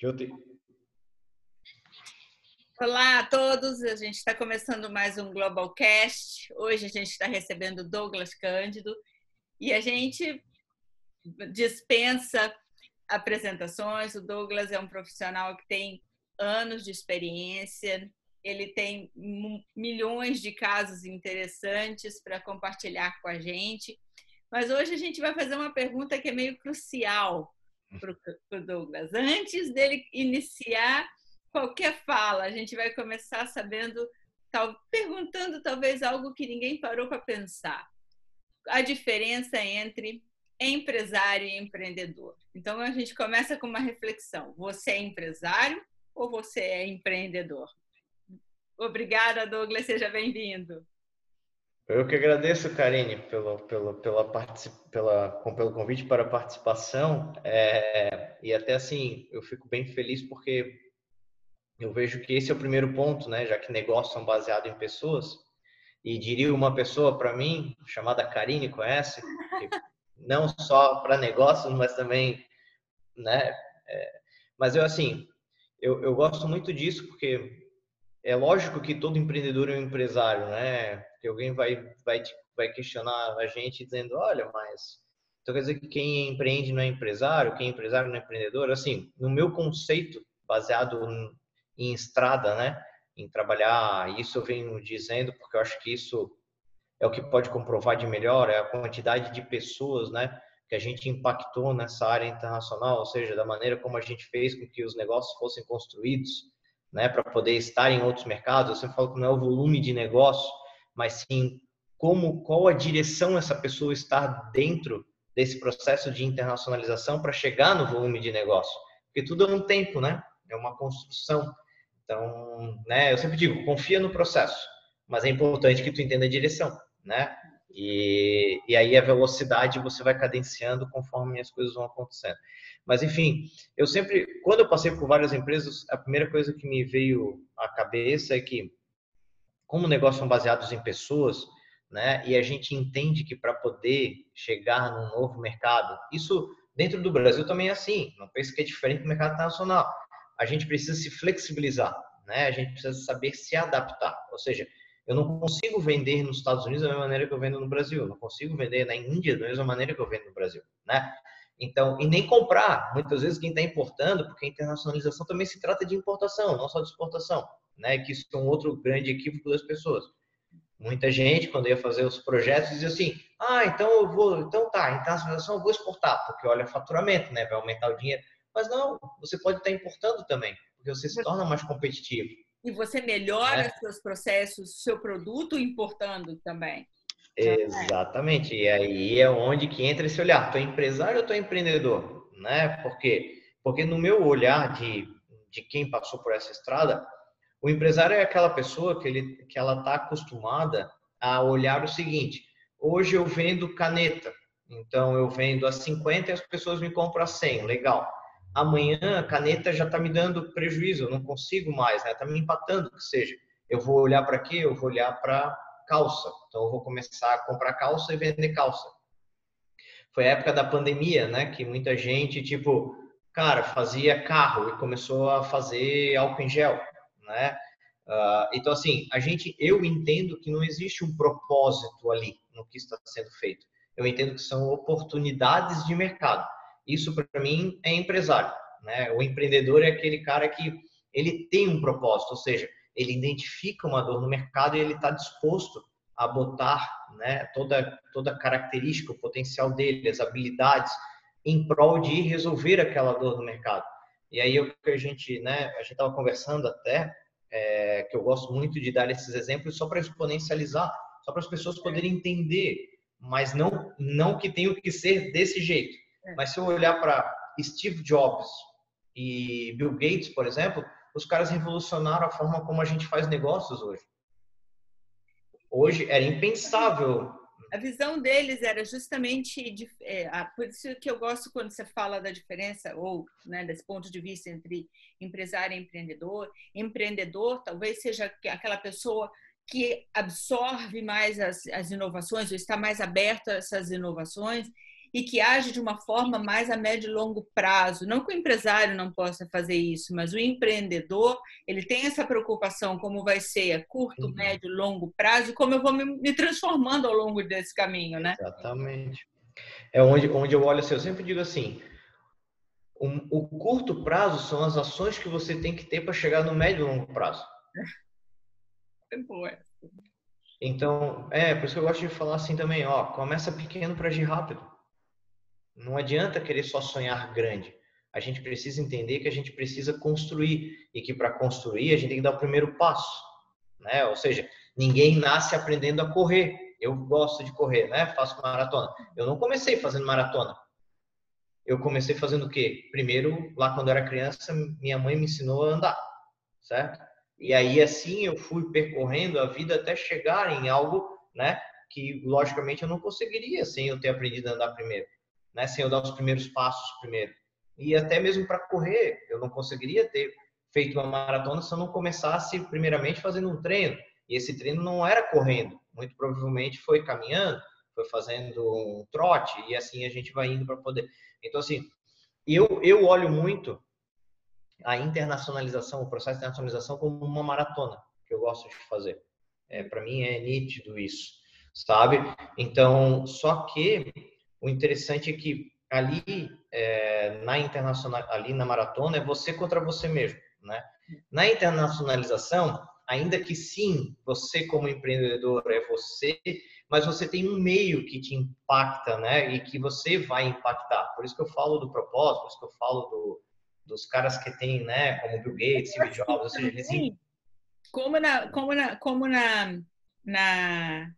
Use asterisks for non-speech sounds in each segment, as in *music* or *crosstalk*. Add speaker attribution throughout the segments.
Speaker 1: Jyoti.
Speaker 2: Olá a todos, a gente está começando mais um Globalcast. Hoje a gente está recebendo Douglas Cândido e a gente dispensa apresentações. O Douglas é um profissional que tem anos de experiência, ele tem milhões de casos interessantes para compartilhar com a gente. Mas hoje a gente vai fazer uma pergunta que é meio crucial para o Douglas. Antes dele iniciar qualquer fala, a gente vai começar sabendo, tal, perguntando talvez algo que ninguém parou para pensar. A diferença entre empresário e empreendedor. Então a gente começa com uma reflexão. Você é empresário ou você é empreendedor? Obrigada, Douglas, seja bem-vindo.
Speaker 1: Eu que agradeço, Karine, pelo, pelo, pela, pela, pelo convite para a participação. É, e até assim, eu fico bem feliz porque eu vejo que esse é o primeiro ponto, né? Já que negócios são baseados em pessoas. E diria uma pessoa para mim, chamada Karine, conhece? não só para negócios, mas também, né? É, mas eu, assim, eu, eu gosto muito disso porque é lógico que todo empreendedor é um empresário, né? que alguém vai, vai, vai questionar a gente dizendo, olha, mas então quer dizer que quem empreende não é empresário, quem é empresário não é empreendedor? Assim, no meu conceito, baseado em estrada, né? Em trabalhar, isso eu venho dizendo porque eu acho que isso é o que pode comprovar de melhor, é a quantidade de pessoas, né? Que a gente impactou nessa área internacional, ou seja, da maneira como a gente fez com que os negócios fossem construídos, né? Para poder estar em outros mercados. Eu sempre falo que não é o volume de negócio, mas sim como qual a direção essa pessoa está dentro desse processo de internacionalização para chegar no volume de negócio. Porque tudo é um tempo, né? É uma construção. Então, né, eu sempre digo, confia no processo, mas é importante que tu entenda a direção, né? E, e aí a velocidade você vai cadenciando conforme as coisas vão acontecendo. Mas enfim, eu sempre, quando eu passei por várias empresas, a primeira coisa que me veio à cabeça é que como negócios são baseados em pessoas, né? E a gente entende que para poder chegar num novo mercado, isso dentro do Brasil também é assim. Não pense que é diferente do mercado internacional. A gente precisa se flexibilizar, né? A gente precisa saber se adaptar. Ou seja, eu não consigo vender nos Estados Unidos da mesma maneira que eu vendo no Brasil. Eu não consigo vender na Índia da mesma maneira que eu vendo no Brasil, né? Então, e nem comprar. Muitas vezes quem está importando, porque a internacionalização também se trata de importação, não só de exportação né? Que isso é um outro grande equívoco das pessoas. Muita gente, quando ia fazer os projetos, dizia assim: ah, então eu vou, então tá, internacionalização eu vou exportar, porque olha faturamento, né? Vai aumentar o dinheiro. Mas não, você pode estar importando também, porque você se torna mais competitivo.
Speaker 2: E você melhora né? seus processos, seu produto importando também.
Speaker 1: Exatamente. E aí é onde que entra esse olhar. Tu é empresário ou tu é empreendedor? Né? Por quê? Porque no meu olhar de, de quem passou por essa estrada, o empresário é aquela pessoa que, ele, que ela está acostumada a olhar o seguinte: hoje eu vendo caneta, então eu vendo a 50 e as pessoas me compram a 100, legal. Amanhã a caneta já está me dando prejuízo, eu não consigo mais, está né? me empatando, que seja. Eu vou olhar para quê? Eu vou olhar para calça. Então eu vou começar a comprar calça e vender calça. Foi a época da pandemia, né? Que muita gente, tipo, cara, fazia carro e começou a fazer álcool em gel né? Uh, então, assim, a gente, eu entendo que não existe um propósito ali no que está sendo feito. Eu entendo que são oportunidades de mercado. Isso, para mim, é empresário. Né? O empreendedor é aquele cara que ele tem um propósito, ou seja, ele identifica uma dor no mercado e ele está disposto a botar né, toda, toda característica, o potencial dele, as habilidades, em prol de resolver aquela dor no mercado. E aí o que a gente, né, a gente estava conversando até, é, que eu gosto muito de dar esses exemplos só para exponencializar, só para as pessoas poderem entender, mas não não que tenha que ser desse jeito. É. Mas se eu olhar para Steve Jobs e Bill Gates, por exemplo, os caras revolucionaram a forma como a gente faz negócios hoje. Hoje era impensável
Speaker 2: a visão deles era justamente de, é, por isso que eu gosto quando você fala da diferença ou né, desse ponto de vista entre empresário e empreendedor. Empreendedor talvez seja aquela pessoa que absorve mais as, as inovações ou está mais aberto a essas inovações e que age de uma forma mais a médio e longo prazo. Não que o empresário não possa fazer isso, mas o empreendedor ele tem essa preocupação como vai ser a curto, uhum. médio e longo prazo e como eu vou me, me, transformando ao longo desse caminho, né?
Speaker 1: Exatamente. É onde, onde eu olho assim, eu sempre digo assim, um, o curto prazo são as ações que você tem que ter para chegar no médio e longo prazo. É boa. Então, é, por isso que eu gosto de falar assim também, ó, começa pequeno para agir rápido. Não adianta querer só sonhar grande. A gente precisa entender que a gente precisa construir e que para construir a gente tem que dar o primeiro passo, né? Ou seja, ninguém nasce aprendendo a correr. Eu gosto de correr, né? Faço maratona. Eu não comecei fazendo maratona. Eu comecei fazendo o quê? Primeiro, lá quando eu era criança, minha mãe me ensinou a andar, certo? E aí assim eu fui percorrendo a vida até chegar em algo, né, que logicamente eu não conseguiria sem eu ter aprendido a andar primeiro né? Sem eu dar os primeiros passos primeiro. E até mesmo para correr, eu não conseguiria ter feito uma maratona se eu não começasse primeiramente fazendo um treino. E esse treino não era correndo, muito provavelmente foi caminhando, foi fazendo um trote e assim a gente vai indo para poder. Então assim, eu eu olho muito a internacionalização, o processo de internacionalização como uma maratona que eu gosto de fazer. É, para mim é nítido isso, sabe? Então, só que o interessante é que ali é, na internacional, ali na maratona é você contra você mesmo, né? Na internacionalização, ainda que sim, você como empreendedor é você, mas você tem um meio que te impacta, né? E que você vai impactar. Por isso que eu falo do propósito, por isso que eu falo do, dos caras que tem, né? Como Bill Gates, Steve Jobs, ou seja, eles...
Speaker 2: Como na, como na, como na, na,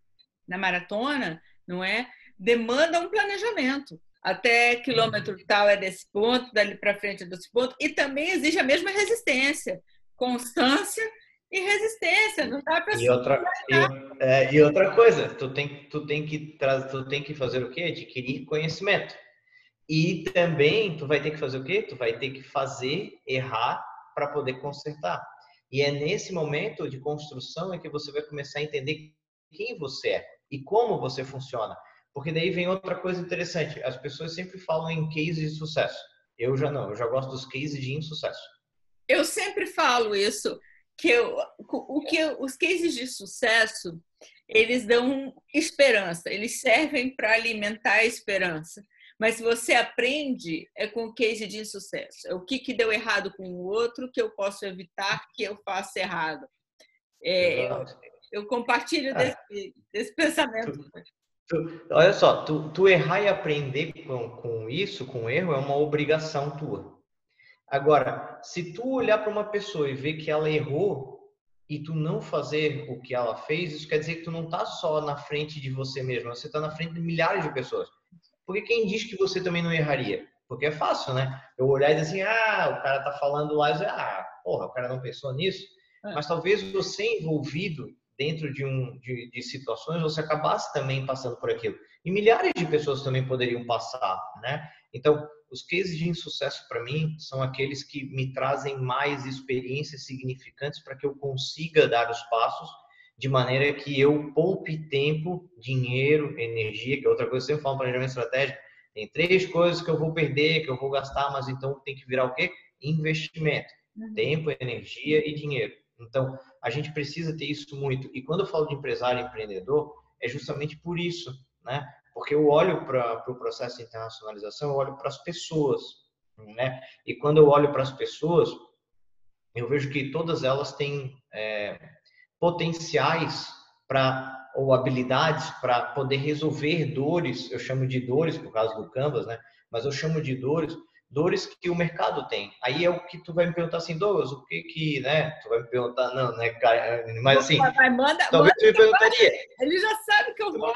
Speaker 2: na maratona, não é? Demanda um planejamento. Até quilômetro uhum. tal é desse ponto, dali para frente é desse ponto, e também exige a mesma resistência, constância e resistência. Não dá para
Speaker 1: e outra e, é, e, outra coisa, tu tem tu tem que tu tem que fazer o quê? Adquirir conhecimento. E também tu vai ter que fazer o quê? Tu vai ter que fazer errar para poder consertar. E é nesse momento de construção é que você vai começar a entender quem você é e como você funciona. Porque daí vem outra coisa interessante. As pessoas sempre falam em cases de sucesso. Eu já não, eu já gosto dos cases de insucesso.
Speaker 2: Eu sempre falo isso, que eu, o que os cases de sucesso, eles dão esperança, eles servem para alimentar a esperança. Mas se você aprende, é com o case de insucesso. É o que, que deu errado com o outro que eu posso evitar que eu faça errado. É, eu, eu, compartilho é. desse, desse pensamento.
Speaker 1: Tu, olha só, tu, tu, errar e aprender com, com isso, com erro, é uma obrigação tua. Agora, se tu olhar para uma pessoa e ver que ela errou e tu não fazer o que ela fez, isso quer dizer que tu não está só na frente de você mesmo, você está na frente de milhares de pessoas. Porque quem diz que você também não erraria? Porque é fácil, né? Eu olhar e dizer assim, ah, o cara tá falando lá e dizer, ah, porra, o cara não pensou nisso. É. Mas talvez você envolvido dentro de, um, de, de, situações, você acabasse também passando por aquilo. E milhares de pessoas também poderiam passar, né? Então, os cases de insucesso para mim são aqueles que me trazem mais experiências significantes para que eu consiga dar os passos de maneira que eu poupe tempo, dinheiro, energia, que é outra coisa que eu sempre falo planejamento estratégico. Tem três coisas que eu vou perder, que eu vou gastar, mas então tem que virar o quê? Investimento. Uhum. Tempo, energia e dinheiro. Então, a gente precisa ter isso muito. E quando eu falo de empresário empreendedor, é justamente por isso, né? Porque eu olho para o pro processo de internacionalização, eu olho para as pessoas, né? E quando eu olho para as pessoas, eu vejo que todas elas têm é, potenciais para ou habilidades para poder resolver dores. Eu chamo de dores por causa do Canvas, né? Mas eu chamo de dores dores que o mercado tem. Aí é o que tu vai me perguntar assim, Douglas, o que que, né? Tu vai me perguntar, não, né, mas assim,
Speaker 2: vai, manda,
Speaker 1: talvez
Speaker 2: manda
Speaker 1: tu me perguntaria.
Speaker 2: Ele já sabe que eu vou.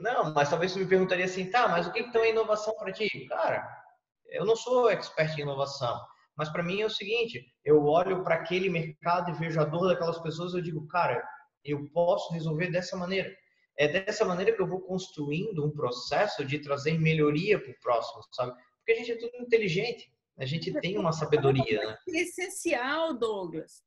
Speaker 1: Não, mas talvez tu me perguntaria assim, tá, mas o que então é inovação para ti? Cara, eu não sou expert em inovação, mas para mim é o seguinte, eu olho para aquele mercado e vejo a dor daquelas pessoas, eu digo, cara, eu posso resolver dessa maneira. É dessa maneira que eu vou construindo um processo de trazer melhoria para o próximo, sabe? Porque a gente é tudo inteligente, a gente tem uma sabedoria. Né?
Speaker 2: É essencial, Douglas.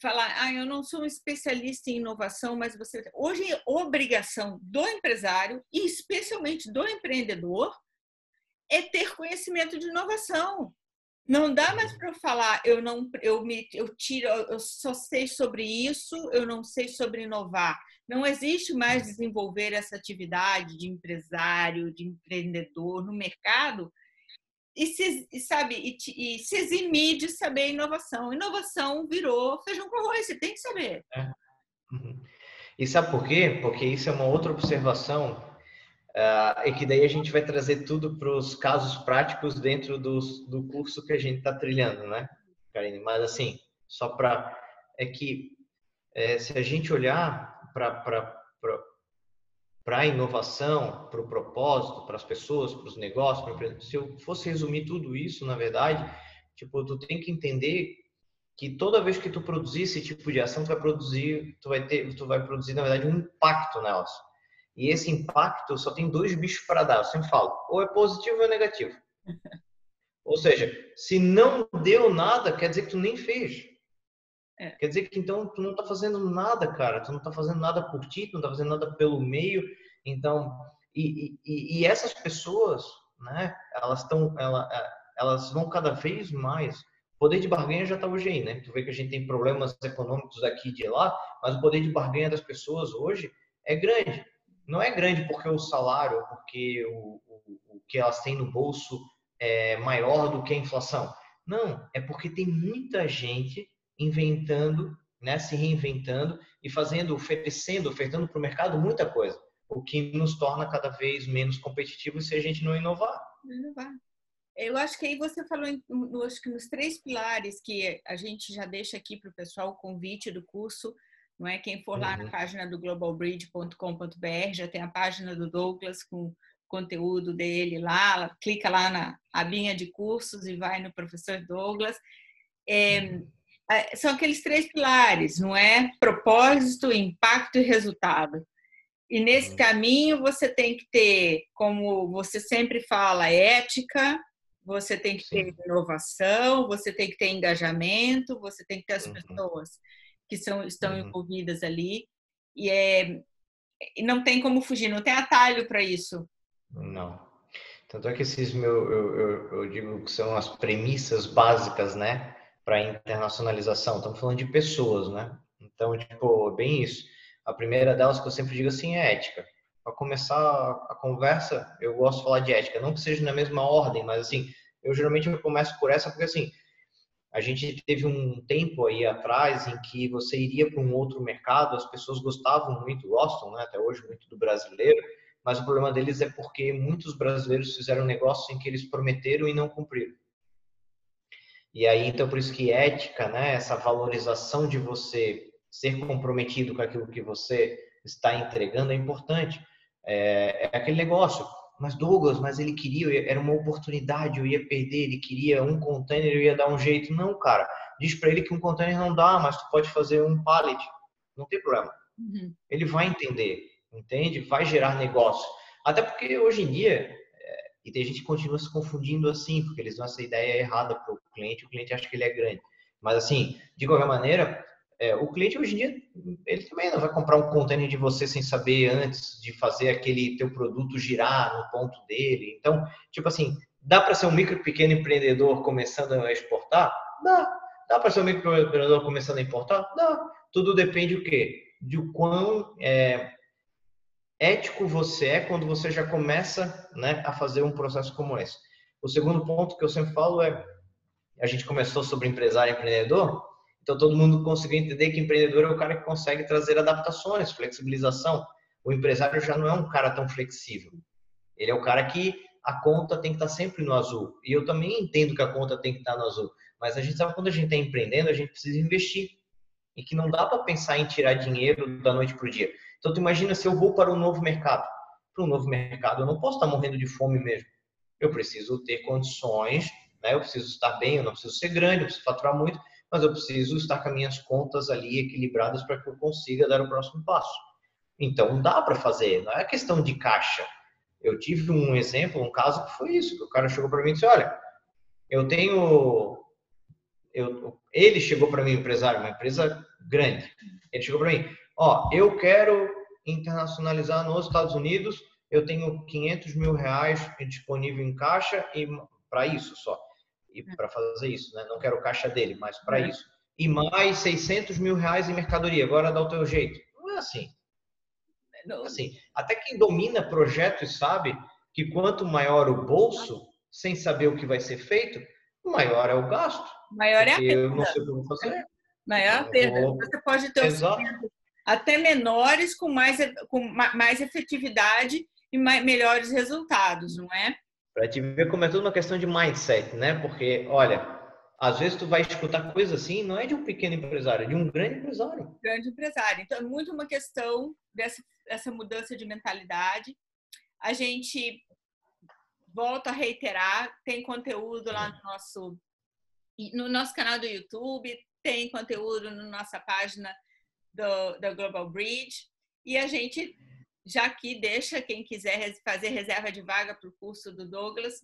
Speaker 2: falar, ah, eu não sou um especialista em inovação, mas você. Hoje, é obrigação do empresário, e especialmente do empreendedor, é ter conhecimento de inovação. Não dá mais para falar, eu não, eu me, eu tiro, eu só sei sobre isso, eu não sei sobre inovar. Não existe mais desenvolver essa atividade de empresário, de empreendedor no mercado e se, sabe, e, e se eximir de saber inovação. Inovação virou feijão com arroz, você tem que saber. É.
Speaker 1: Uhum. E sabe por quê? Porque isso é uma outra observação uh, e que daí a gente vai trazer tudo para os casos práticos dentro do, do curso que a gente está trilhando, né, Karine? Mas assim, só para é que é, se a gente olhar para a inovação, para o propósito, para as pessoas, para os negócios, para se eu fosse resumir tudo isso, na verdade, tipo, tu tem que entender que toda vez que tu produzir esse tipo de ação, tu vai produzir, tu vai ter, tu vai produzir na verdade um impacto nelas. E esse impacto só tem dois bichos para dar, eu sempre falo, ou é positivo ou é negativo. *laughs* Ou seja, se não deu nada, quer dizer que tu nem fez. É. Quer dizer que então tu não está fazendo nada, cara. Tu não está fazendo nada por ti, tu não está fazendo nada pelo meio. Então, e, e, e essas pessoas, né? Elas estão, ela, é, elas vão cada vez mais. O poder de barganha já está hoje aí, né? Tu vê que a gente tem problemas econômicos aqui e de lá, mas o poder de barganha das pessoas hoje é grande. Não é grande porque o salário, porque o, o, o que elas têm no bolso é maior do que a inflação. Não, é porque tem muita gente inventando, né, se reinventando e fazendo, oferecendo, ofertando para o mercado muita coisa, o que nos torna cada vez menos competitivos se a gente não inovar.
Speaker 2: Inovar. Eu acho que aí você falou, acho que nos três pilares que a gente já deixa aqui para o pessoal o convite do curso, não é? Quem for lá uhum. na página do globalbridge.com.br já tem a página do Douglas com conteúdo dele lá, clica lá na abinha de cursos e vai no professor Douglas. É, uhum. É, são aqueles três pilares, não é? Propósito, impacto e resultado. E nesse uhum. caminho você tem que ter, como você sempre fala, ética, você tem que ter inovação, você tem que ter engajamento, você tem que ter as uhum. pessoas que são, estão uhum. envolvidas ali. E, é, não tem como fugir, não tem atalho para isso.
Speaker 1: Não. Tanto é que esses meu, eu, eu, eu digo que são as premissas básicas, né? Para internacionalização. Estamos falando de pessoas, né? Então, tipo, bem isso. A primeira delas que eu sempre digo assim é ética. Para começar a conversa, eu gosto de falar de ética, não que seja na mesma ordem, mas assim, eu geralmente eu começo por essa porque assim, a gente teve um tempo aí atrás em que você iria para um outro mercado, as pessoas gostavam muito, gostam, né, até hoje muito do brasileiro, mas o problema deles é porque muitos brasileiros fizeram negócios em que eles prometeram e não cumpriram. E aí, então, por isso que ética, né, essa valorização de você ser comprometido com aquilo que você está entregando é importante. É, é aquele negócio. Mas Douglas, mas ele queria, era uma oportunidade, eu ia perder, ele queria um container, eu ia dar um jeito. Não, cara, diz para ele que um container não dá, mas tu pode fazer um pallet, não tem problema. Uhum. Ele vai entender, entende? Vai gerar negócio. Até porque hoje em dia, e tem gente que continua se confundindo assim, porque eles dão essa ideia errada para o cliente, o cliente acha que ele é grande. Mas assim, de qualquer maneira, é, o cliente hoje em dia, ele também não vai comprar um container de você sem saber antes de fazer aquele teu produto girar no ponto dele. Então, tipo assim, dá para ser um micro pequeno empreendedor começando a exportar? Dá. Dá para ser um micro empreendedor começando a importar? Dá. Tudo depende o quê? De o quão é, ético você é quando você já começa né, a fazer um processo como esse. O segundo ponto que eu sempre falo é, a gente começou sobre empresário e empreendedor, então todo mundo conseguiu entender que empreendedor é o cara que consegue trazer adaptações, flexibilização. O empresário já não é um cara tão flexível. Ele é o cara que a conta tem que estar sempre no azul. E eu também entendo que a conta tem que estar no azul. Mas a gente sabe quando a gente está empreendendo, a gente precisa investir. E que não dá para pensar em tirar dinheiro da noite para o dia. Então, tu imagina se eu vou para um novo mercado. Para um novo mercado, eu não posso estar morrendo de fome mesmo. Eu preciso ter condições, né? eu preciso estar bem, eu não preciso ser grande, eu preciso faturar muito, mas eu preciso estar com as minhas contas ali equilibradas para que eu consiga dar o próximo passo. Então, dá para fazer, não é questão de caixa. Eu tive um exemplo, um caso que foi isso, que o cara chegou para mim e disse, olha, eu tenho eu, ele chegou para mim, empresário, uma empresa grande. Ele chegou para mim, ó, eu quero internacionalizar nos Estados Unidos, eu tenho 500 mil reais disponível em caixa e para isso só, e para fazer isso, né? Não quero caixa dele, mas para isso. E mais 600 mil reais em mercadoria. Agora dá o teu jeito. Não é assim. Não, assim, até quem domina projetos sabe que quanto maior o bolso, sem saber o que vai ser feito, maior é o gasto.
Speaker 2: Maior é a perda.
Speaker 1: Eu não sei como fazer.
Speaker 2: Maior a perda. Você pode ter até menores com mais, com mais efetividade e mais, melhores resultados, não é?
Speaker 1: Para te ver como é tudo uma questão de mindset, né? Porque, olha, às vezes tu vai escutar coisas assim, não é de um pequeno empresário, é de um grande empresário.
Speaker 2: Grande empresário. Então, é muito uma questão dessa, dessa mudança de mentalidade. A gente volta a reiterar, tem conteúdo lá no nosso no nosso canal do YouTube, tem conteúdo na nossa página do, da Global Bridge e a gente já aqui deixa quem quiser fazer reserva de vaga para o curso do Douglas,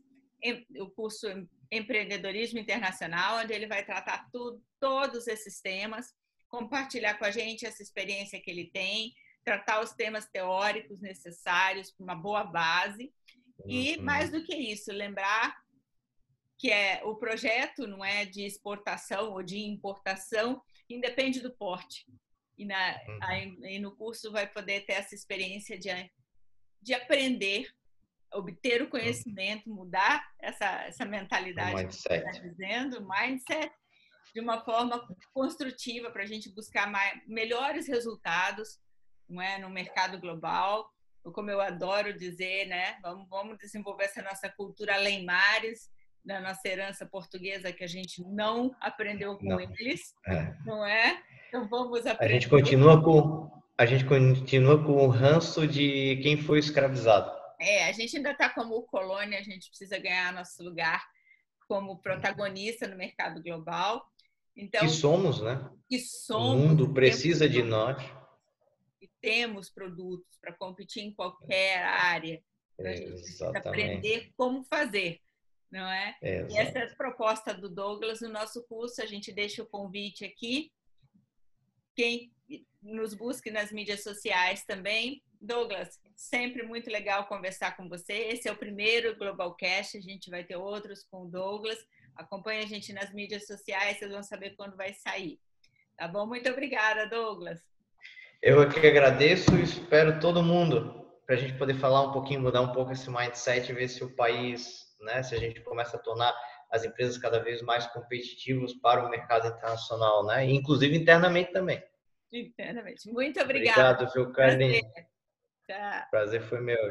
Speaker 2: o curso Empreendedorismo Internacional, onde ele vai tratar tudo, todos esses temas, compartilhar com a gente essa experiência que ele tem, tratar os temas teóricos necessários para uma boa base e, uhum. mais do que isso, lembrar que é o projeto não é de exportação ou de importação, independe do porte. E, na, uhum. aí, no curso vai poder ter essa experiência de, de aprender, obter o conhecimento, mudar essa, essa mentalidade
Speaker 1: mindset.
Speaker 2: que está dizendo, mindset, de uma forma construtiva para a gente buscar mais, melhores resultados não é, no mercado global como eu adoro dizer, né? Vamos, vamos desenvolver essa nossa cultura além mares, da nossa herança portuguesa que a gente não aprendeu com não. eles, é. não é? Então vamos aprender.
Speaker 1: A gente continua com a gente continua com o ranço de quem foi escravizado.
Speaker 2: É, a gente ainda está como colônia, a gente precisa ganhar nosso lugar como protagonista no mercado global. Então,
Speaker 1: que somos, né?
Speaker 2: Que somos.
Speaker 1: O mundo precisa de nós
Speaker 2: temos produtos para competir em qualquer área. Então, a gente precisa aprender como fazer, não é? E essa é a proposta do Douglas no nosso curso. A gente deixa o convite aqui. Quem nos busque nas mídias sociais também. Douglas, sempre muito legal conversar com você. Esse é o primeiro Globalcast, a gente vai ter outros com o Douglas. Acompanhe a gente nas mídias sociais, vocês vão saber quando vai sair. Tá bom? Muito obrigada, Douglas.
Speaker 1: Eu aqui agradeço e espero todo mundo para a gente poder falar um pouquinho, mudar um pouco esse mindset, ver se o país, né, se a gente começa a tornar as empresas cada vez mais competitivas para o mercado internacional, né, inclusive internamente também.
Speaker 2: Internamente. Muito obrigada.
Speaker 1: Obrigado, viu, Prazer. Prazer foi meu.